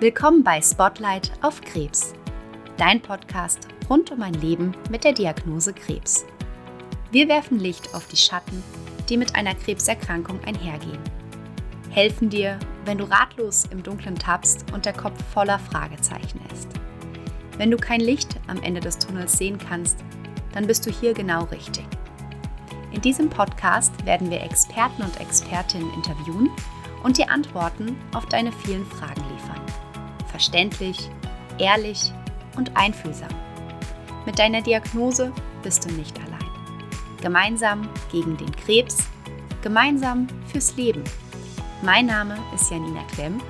Willkommen bei Spotlight auf Krebs, dein Podcast rund um ein Leben mit der Diagnose Krebs. Wir werfen Licht auf die Schatten, die mit einer Krebserkrankung einhergehen. Helfen dir, wenn du ratlos im Dunkeln tappst und der Kopf voller Fragezeichen ist. Wenn du kein Licht am Ende des Tunnels sehen kannst, dann bist du hier genau richtig. In diesem Podcast werden wir Experten und Expertinnen interviewen und dir Antworten auf deine vielen Fragen liefern. Verständlich, ehrlich und einfühlsam. Mit deiner Diagnose bist du nicht allein. Gemeinsam gegen den Krebs, gemeinsam fürs Leben. Mein Name ist Janina Klemm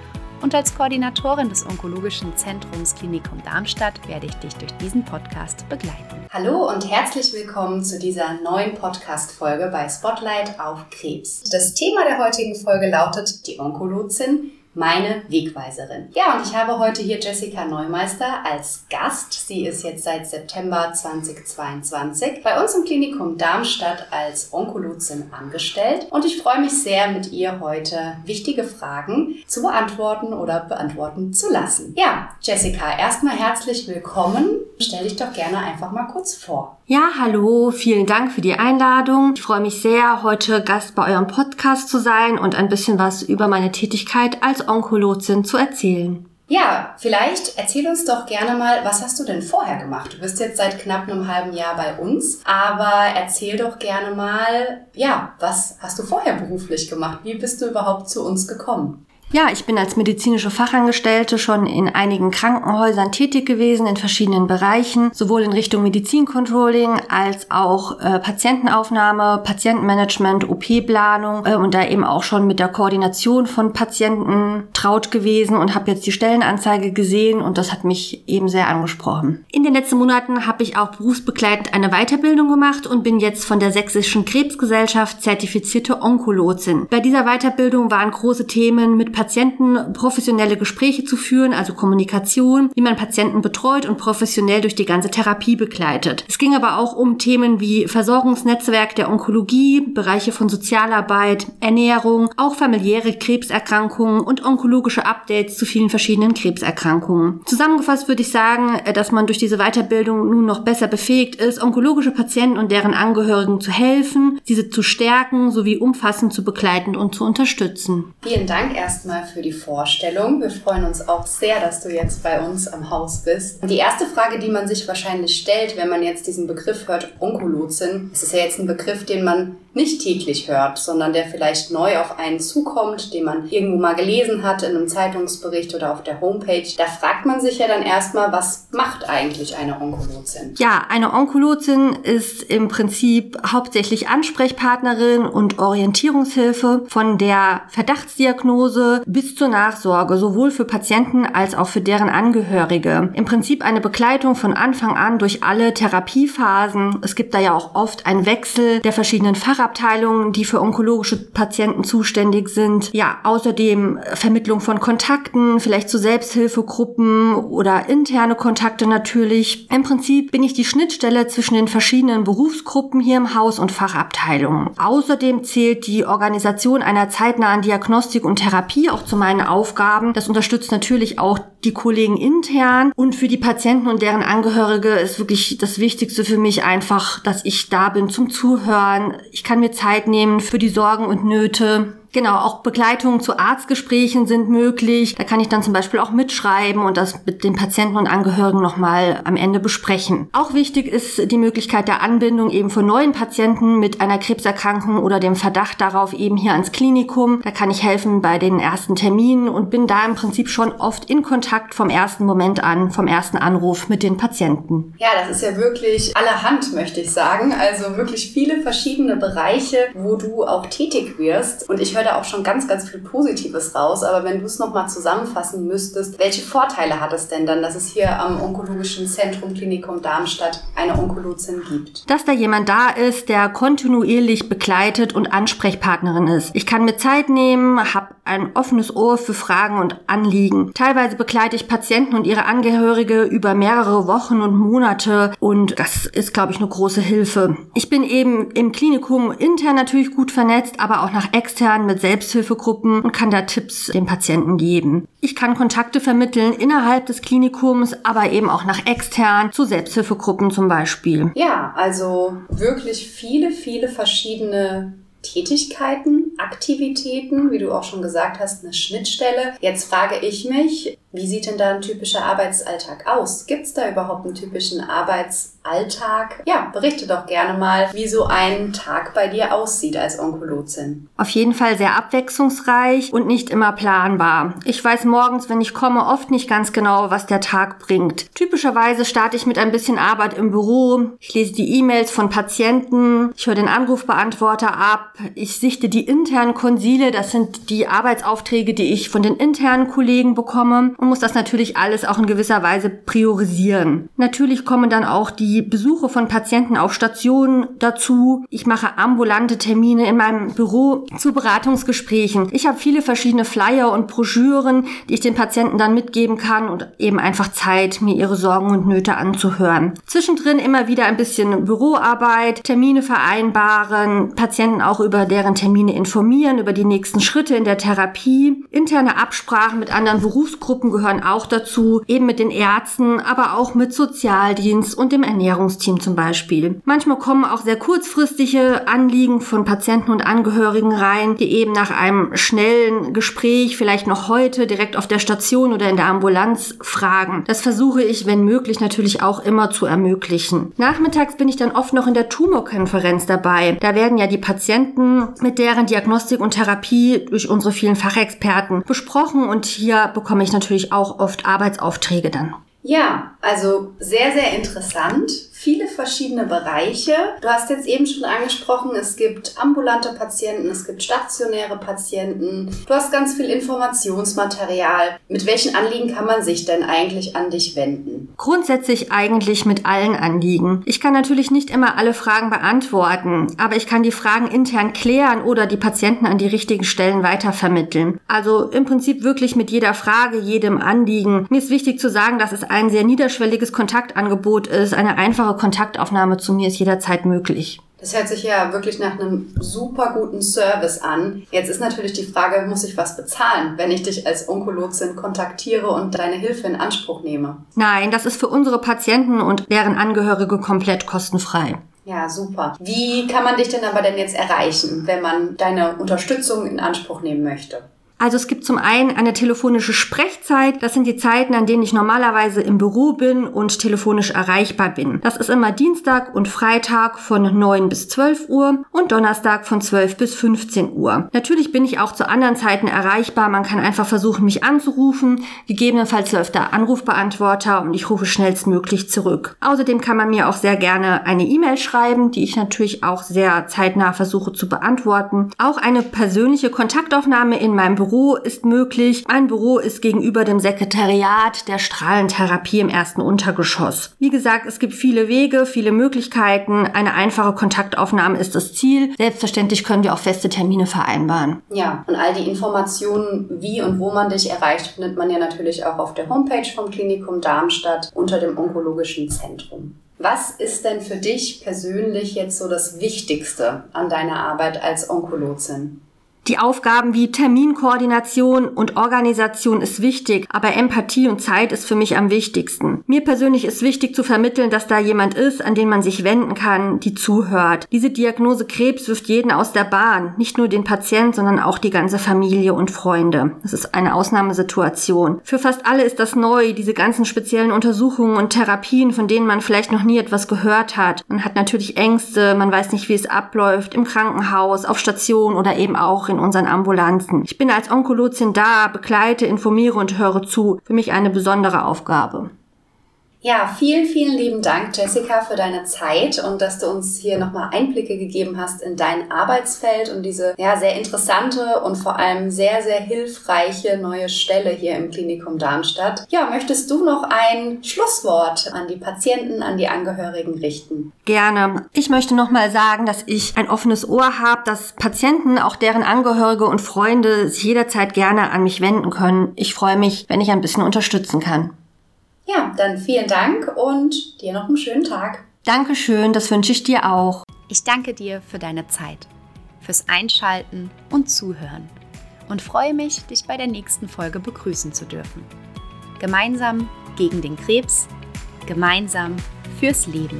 und als Koordinatorin des Onkologischen Zentrums Klinikum Darmstadt werde ich dich durch diesen Podcast begleiten. Hallo und herzlich willkommen zu dieser neuen Podcast-Folge bei Spotlight auf Krebs. Das Thema der heutigen Folge lautet die Onkologin meine Wegweiserin. Ja, und ich habe heute hier Jessica Neumeister als Gast. Sie ist jetzt seit September 2022 bei uns im Klinikum Darmstadt als Onkologin angestellt und ich freue mich sehr, mit ihr heute wichtige Fragen zu beantworten oder beantworten zu lassen. Ja, Jessica, erstmal herzlich willkommen. Stell dich doch gerne einfach mal kurz vor. Ja, hallo, vielen Dank für die Einladung. Ich freue mich sehr, heute Gast bei eurem Podcast zu sein und ein bisschen was über meine Tätigkeit als Onkologin zu erzählen. Ja, vielleicht erzähl uns doch gerne mal, was hast du denn vorher gemacht? Du bist jetzt seit knapp einem halben Jahr bei uns, aber erzähl doch gerne mal, ja, was hast du vorher beruflich gemacht? Wie bist du überhaupt zu uns gekommen? Ja, ich bin als medizinische Fachangestellte schon in einigen Krankenhäusern tätig gewesen, in verschiedenen Bereichen, sowohl in Richtung Medizincontrolling als auch äh, Patientenaufnahme, Patientenmanagement, OP-Planung äh, und da eben auch schon mit der Koordination von Patienten traut gewesen und habe jetzt die Stellenanzeige gesehen und das hat mich eben sehr angesprochen. In den letzten Monaten habe ich auch berufsbegleitend eine Weiterbildung gemacht und bin jetzt von der Sächsischen Krebsgesellschaft zertifizierte Onkologin. Bei dieser Weiterbildung waren große Themen mit Patienten professionelle Gespräche zu führen, also Kommunikation, wie man Patienten betreut und professionell durch die ganze Therapie begleitet. Es ging aber auch um Themen wie Versorgungsnetzwerk der Onkologie, Bereiche von Sozialarbeit, Ernährung, auch familiäre Krebserkrankungen und onkologische Updates zu vielen verschiedenen Krebserkrankungen. Zusammengefasst würde ich sagen, dass man durch diese Weiterbildung nun noch besser befähigt ist, onkologische Patienten und deren Angehörigen zu helfen, diese zu stärken sowie umfassend zu begleiten und zu unterstützen. Vielen Dank erstmal erstmal für die Vorstellung. Wir freuen uns auch sehr, dass du jetzt bei uns am Haus bist. Die erste Frage, die man sich wahrscheinlich stellt, wenn man jetzt diesen Begriff hört, Onkologin, es ist ja jetzt ein Begriff, den man nicht täglich hört, sondern der vielleicht neu auf einen zukommt, den man irgendwo mal gelesen hat in einem Zeitungsbericht oder auf der Homepage. Da fragt man sich ja dann erstmal, was macht eigentlich eine Onkologin? Ja, eine Onkologin ist im Prinzip hauptsächlich Ansprechpartnerin und Orientierungshilfe von der Verdachtsdiagnose bis zur Nachsorge, sowohl für Patienten als auch für deren Angehörige. Im Prinzip eine Begleitung von Anfang an durch alle Therapiephasen. Es gibt da ja auch oft einen Wechsel der verschiedenen Fachabteilungen Fachabteilungen, die für onkologische Patienten zuständig sind. Ja, außerdem Vermittlung von Kontakten, vielleicht zu Selbsthilfegruppen oder interne Kontakte natürlich. Im Prinzip bin ich die Schnittstelle zwischen den verschiedenen Berufsgruppen hier im Haus und Fachabteilungen. Außerdem zählt die Organisation einer zeitnahen Diagnostik und Therapie auch zu meinen Aufgaben. Das unterstützt natürlich auch die Kollegen intern und für die Patienten und deren Angehörige ist wirklich das Wichtigste für mich einfach, dass ich da bin zum Zuhören. Ich kann mir Zeit nehmen für die Sorgen und Nöte Genau, auch Begleitungen zu Arztgesprächen sind möglich. Da kann ich dann zum Beispiel auch mitschreiben und das mit den Patienten und Angehörigen nochmal am Ende besprechen. Auch wichtig ist die Möglichkeit der Anbindung eben von neuen Patienten mit einer Krebserkrankung oder dem Verdacht darauf eben hier ans Klinikum. Da kann ich helfen bei den ersten Terminen und bin da im Prinzip schon oft in Kontakt vom ersten Moment an, vom ersten Anruf mit den Patienten. Ja, das ist ja wirklich allerhand, möchte ich sagen. Also wirklich viele verschiedene Bereiche, wo du auch tätig wirst. Und ich höre da auch schon ganz, ganz viel Positives raus. Aber wenn du es nochmal zusammenfassen müsstest, welche Vorteile hat es denn dann, dass es hier am Onkologischen Zentrum Klinikum Darmstadt eine Onkologin gibt? Dass da jemand da ist, der kontinuierlich begleitet und Ansprechpartnerin ist. Ich kann mir Zeit nehmen, habe ein offenes Ohr für Fragen und Anliegen. Teilweise begleite ich Patienten und ihre Angehörige über mehrere Wochen und Monate und das ist, glaube ich, eine große Hilfe. Ich bin eben im Klinikum intern natürlich gut vernetzt, aber auch nach extern mit Selbsthilfegruppen und kann da Tipps den Patienten geben. Ich kann Kontakte vermitteln innerhalb des Klinikums, aber eben auch nach extern zu Selbsthilfegruppen zum Beispiel. Ja, also wirklich viele, viele verschiedene Tätigkeiten, Aktivitäten, wie du auch schon gesagt hast, eine Schnittstelle. Jetzt frage ich mich, wie sieht denn da ein typischer Arbeitsalltag aus? Gibt es da überhaupt einen typischen Arbeitsalltag? Ja, berichte doch gerne mal, wie so ein Tag bei dir aussieht als Onkologin. Auf jeden Fall sehr abwechslungsreich und nicht immer planbar. Ich weiß morgens, wenn ich komme, oft nicht ganz genau, was der Tag bringt. Typischerweise starte ich mit ein bisschen Arbeit im Büro. Ich lese die E-Mails von Patienten. Ich höre den Anrufbeantworter ab. Ich sichte die internen Konsile. Das sind die Arbeitsaufträge, die ich von den internen Kollegen bekomme und muss das natürlich alles auch in gewisser Weise priorisieren. Natürlich kommen dann auch die Besuche von Patienten auf Stationen dazu. Ich mache ambulante Termine in meinem Büro zu Beratungsgesprächen. Ich habe viele verschiedene Flyer und Broschüren, die ich den Patienten dann mitgeben kann und eben einfach Zeit, mir ihre Sorgen und Nöte anzuhören. Zwischendrin immer wieder ein bisschen Büroarbeit, Termine vereinbaren, Patienten auch über deren Termine informieren, über die nächsten Schritte in der Therapie, interne Absprachen mit anderen Berufsgruppen gehören auch dazu, eben mit den Ärzten, aber auch mit Sozialdienst und dem Ernährungsteam zum Beispiel. Manchmal kommen auch sehr kurzfristige Anliegen von Patienten und Angehörigen rein, die eben nach einem schnellen Gespräch, vielleicht noch heute direkt auf der Station oder in der Ambulanz fragen. Das versuche ich, wenn möglich, natürlich auch immer zu ermöglichen. Nachmittags bin ich dann oft noch in der Tumorkonferenz dabei. Da werden ja die Patienten mit deren Diagnostik und Therapie durch unsere vielen Fachexperten besprochen und hier bekomme ich natürlich auch oft Arbeitsaufträge dann. Ja, also sehr, sehr interessant viele verschiedene Bereiche. Du hast jetzt eben schon angesprochen, es gibt ambulante Patienten, es gibt stationäre Patienten. Du hast ganz viel Informationsmaterial. Mit welchen Anliegen kann man sich denn eigentlich an dich wenden? Grundsätzlich eigentlich mit allen Anliegen. Ich kann natürlich nicht immer alle Fragen beantworten, aber ich kann die Fragen intern klären oder die Patienten an die richtigen Stellen weitervermitteln. Also im Prinzip wirklich mit jeder Frage, jedem Anliegen. Mir ist wichtig zu sagen, dass es ein sehr niederschwelliges Kontaktangebot ist, eine einfache Kontaktaufnahme zu mir ist jederzeit möglich. Das hört sich ja wirklich nach einem super guten Service an. Jetzt ist natürlich die Frage, muss ich was bezahlen, wenn ich dich als Onkologin kontaktiere und deine Hilfe in Anspruch nehme? Nein, das ist für unsere Patienten und deren Angehörige komplett kostenfrei. Ja, super. Wie kann man dich denn aber denn jetzt erreichen, wenn man deine Unterstützung in Anspruch nehmen möchte? Also es gibt zum einen eine telefonische Sprechzeit. Das sind die Zeiten, an denen ich normalerweise im Büro bin und telefonisch erreichbar bin. Das ist immer Dienstag und Freitag von 9 bis 12 Uhr und Donnerstag von 12 bis 15 Uhr. Natürlich bin ich auch zu anderen Zeiten erreichbar. Man kann einfach versuchen, mich anzurufen. Gegebenenfalls läuft der Anrufbeantworter und ich rufe schnellstmöglich zurück. Außerdem kann man mir auch sehr gerne eine E-Mail schreiben, die ich natürlich auch sehr zeitnah versuche zu beantworten. Auch eine persönliche Kontaktaufnahme in meinem Büro Büro ist möglich. Mein Büro ist gegenüber dem Sekretariat der Strahlentherapie im ersten Untergeschoss. Wie gesagt, es gibt viele Wege, viele Möglichkeiten. Eine einfache Kontaktaufnahme ist das Ziel. Selbstverständlich können wir auch feste Termine vereinbaren. Ja, und all die Informationen, wie und wo man dich erreicht, findet man ja natürlich auch auf der Homepage vom Klinikum Darmstadt unter dem Onkologischen Zentrum. Was ist denn für dich persönlich jetzt so das Wichtigste an deiner Arbeit als Onkologin? Die Aufgaben wie Terminkoordination und Organisation ist wichtig, aber Empathie und Zeit ist für mich am wichtigsten. Mir persönlich ist wichtig zu vermitteln, dass da jemand ist, an den man sich wenden kann, die zuhört. Diese Diagnose Krebs wirft jeden aus der Bahn, nicht nur den Patient, sondern auch die ganze Familie und Freunde. Das ist eine Ausnahmesituation. Für fast alle ist das neu, diese ganzen speziellen Untersuchungen und Therapien, von denen man vielleicht noch nie etwas gehört hat. Man hat natürlich Ängste, man weiß nicht, wie es abläuft, im Krankenhaus, auf Station oder eben auch in in unseren Ambulanzen. Ich bin als Onkologin da, begleite, informiere und höre zu. Für mich eine besondere Aufgabe. Ja, vielen, vielen lieben Dank, Jessica, für deine Zeit und dass du uns hier nochmal Einblicke gegeben hast in dein Arbeitsfeld und diese ja, sehr interessante und vor allem sehr, sehr hilfreiche neue Stelle hier im Klinikum Darmstadt. Ja, möchtest du noch ein Schlusswort an die Patienten, an die Angehörigen richten? Gerne. Ich möchte nochmal sagen, dass ich ein offenes Ohr habe, dass Patienten, auch deren Angehörige und Freunde sich jederzeit gerne an mich wenden können. Ich freue mich, wenn ich ein bisschen unterstützen kann. Ja, dann vielen Dank und dir noch einen schönen Tag. Dankeschön, das wünsche ich dir auch. Ich danke dir für deine Zeit, fürs Einschalten und Zuhören und freue mich, dich bei der nächsten Folge begrüßen zu dürfen. Gemeinsam gegen den Krebs, gemeinsam fürs Leben.